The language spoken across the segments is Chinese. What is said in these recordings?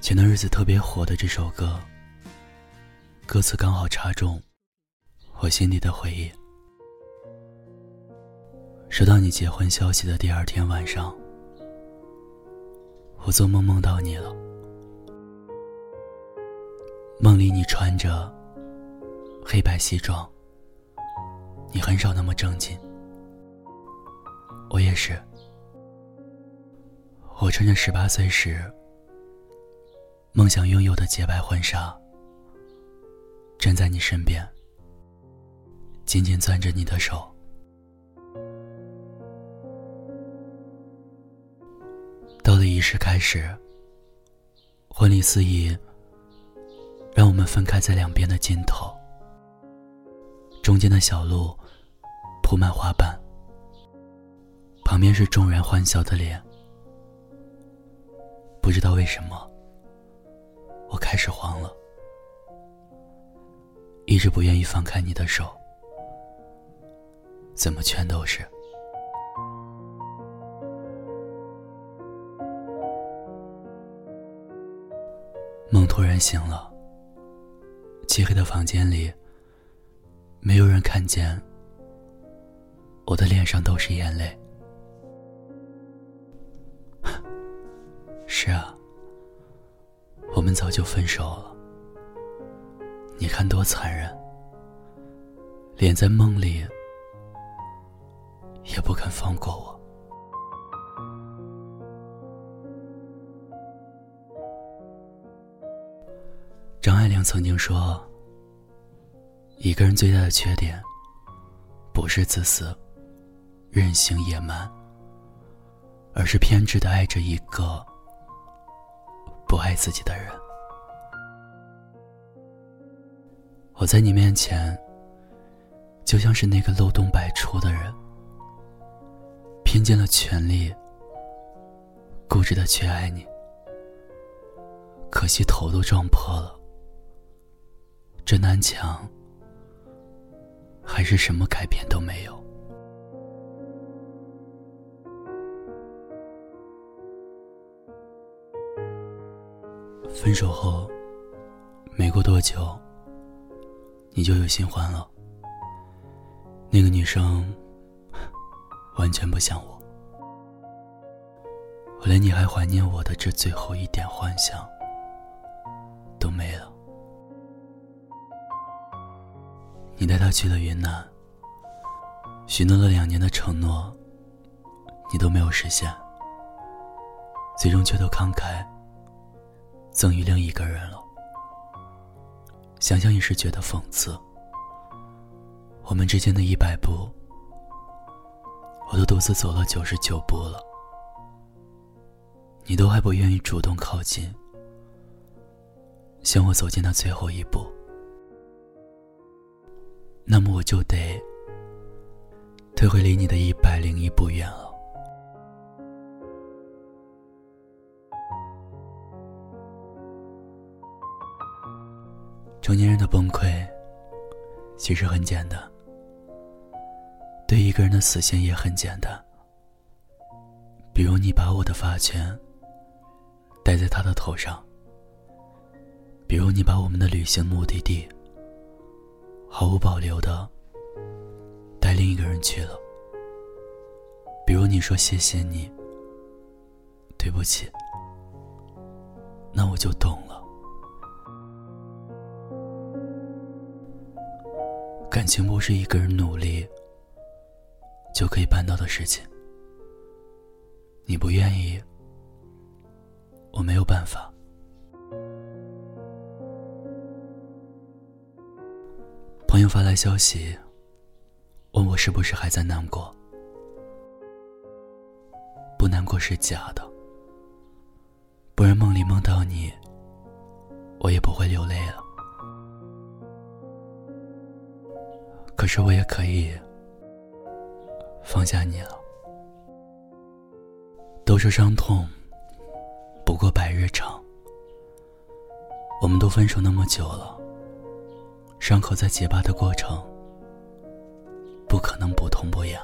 前段日子特别火的这首歌，歌词刚好插中我心里的回忆。收到你结婚消息的第二天晚上，我做梦梦到你了。梦里你穿着黑白西装，你很少那么正经。我也是，我穿着十八岁时梦想拥有的洁白婚纱，站在你身边，紧紧攥着你的手。到了仪式开始，婚礼司仪让我们分开在两边的尽头，中间的小路铺满花瓣，旁边是众人欢笑的脸。不知道为什么，我开始慌了，一直不愿意放开你的手，怎么全都是。梦突然醒了，漆黑的房间里，没有人看见，我的脸上都是眼泪。是啊，我们早就分手了。你看多残忍，连在梦里也不肯放过我。张爱玲曾经说：“一个人最大的缺点，不是自私、任性、野蛮，而是偏执的爱着一个不爱自己的人。”我在你面前，就像是那个漏洞百出的人，拼尽了全力，固执的去爱你，可惜头都撞破了。这南墙还是什么改变都没有。分手后没过多久，你就有新欢了。那个女生完全不像我，我连你还怀念我的这最后一点幻想都没了。你带他去了云南，许诺了两年的承诺，你都没有实现，最终却都慷慨赠予另一个人了。想想也是觉得讽刺。我们之间的一百步，我都独自走了九十九步了，你都还不愿意主动靠近，向我走进那最后一步。我就得退回离你的一百零一步远了。成年人的崩溃其实很简单，对一个人的死心也很简单。比如你把我的发圈戴在他的头上，比如你把我们的旅行目的地。毫无保留的带另一个人去了，比如你说谢谢你，对不起，那我就懂了。感情不是一个人努力就可以办到的事情，你不愿意，我没有办法。发来消息，问我是不是还在难过？不难过是假的，不然梦里梦到你，我也不会流泪了。可是我也可以放下你了。都说伤痛不过百日长，我们都分手那么久了。伤口在结疤的过程，不可能不痛不痒，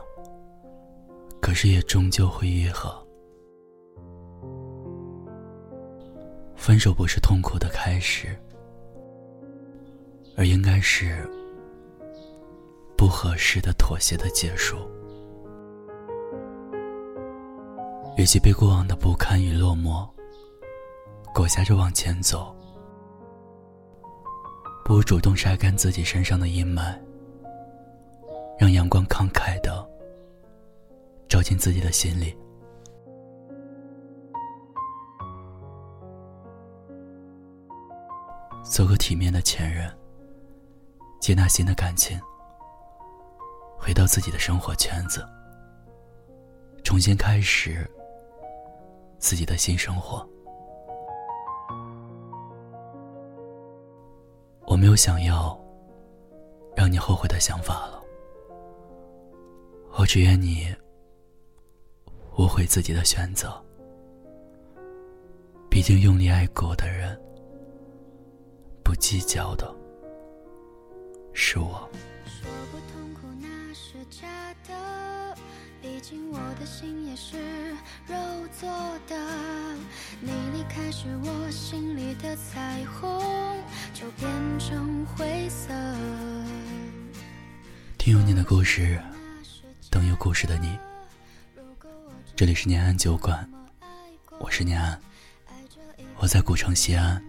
可是也终究会愈合。分手不是痛苦的开始，而应该是不合适的妥协的结束。与其被过往的不堪与落寞裹挟着往前走，不如主动晒干自己身上的阴霾，让阳光慷慨的照进自己的心里。做个体面的前任，接纳新的感情，回到自己的生活圈子，重新开始自己的新生活。我没有想要让你后悔的想法了，我只愿你无悔自己的选择。毕竟用力爱过的人。不计较的是我。说不痛苦那是假的，毕竟我的心也是肉做的。你离开时，我心里的彩虹。听有你的故事，等有故事的你。这里是念安酒馆，我是念安，我在古城西安。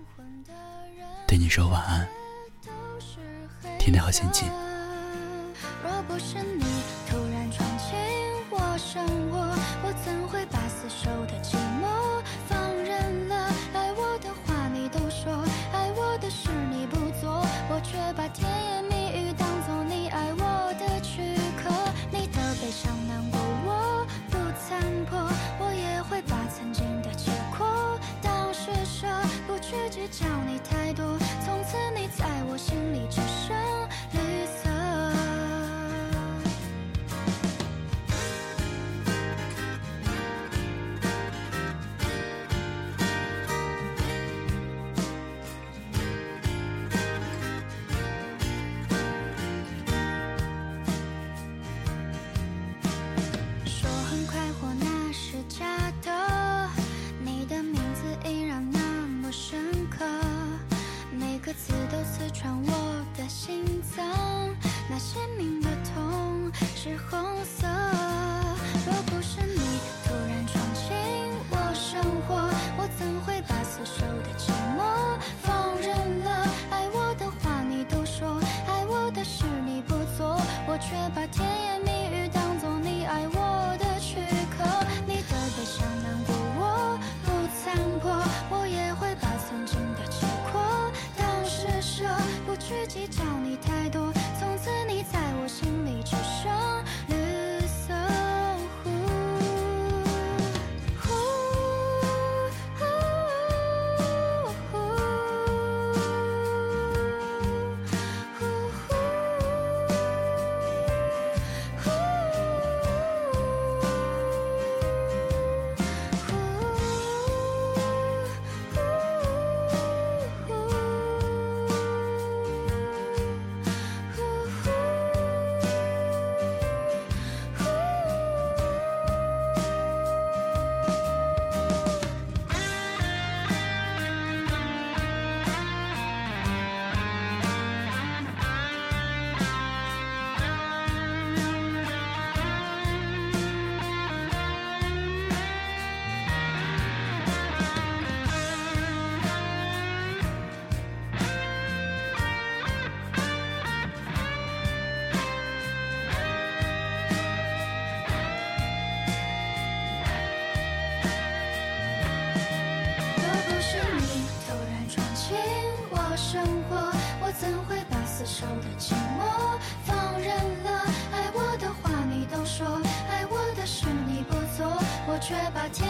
对你说晚安，天天好心情。若不是你突然闯进我生活，我怎会把死守的寂残破，我也会把曾经的结果当施舍，不去计较你太多。从此你在我心里只剩那鲜明的痛是红色。手的寂寞放任了，爱我的话你都说，爱我的事你不做，我却把甜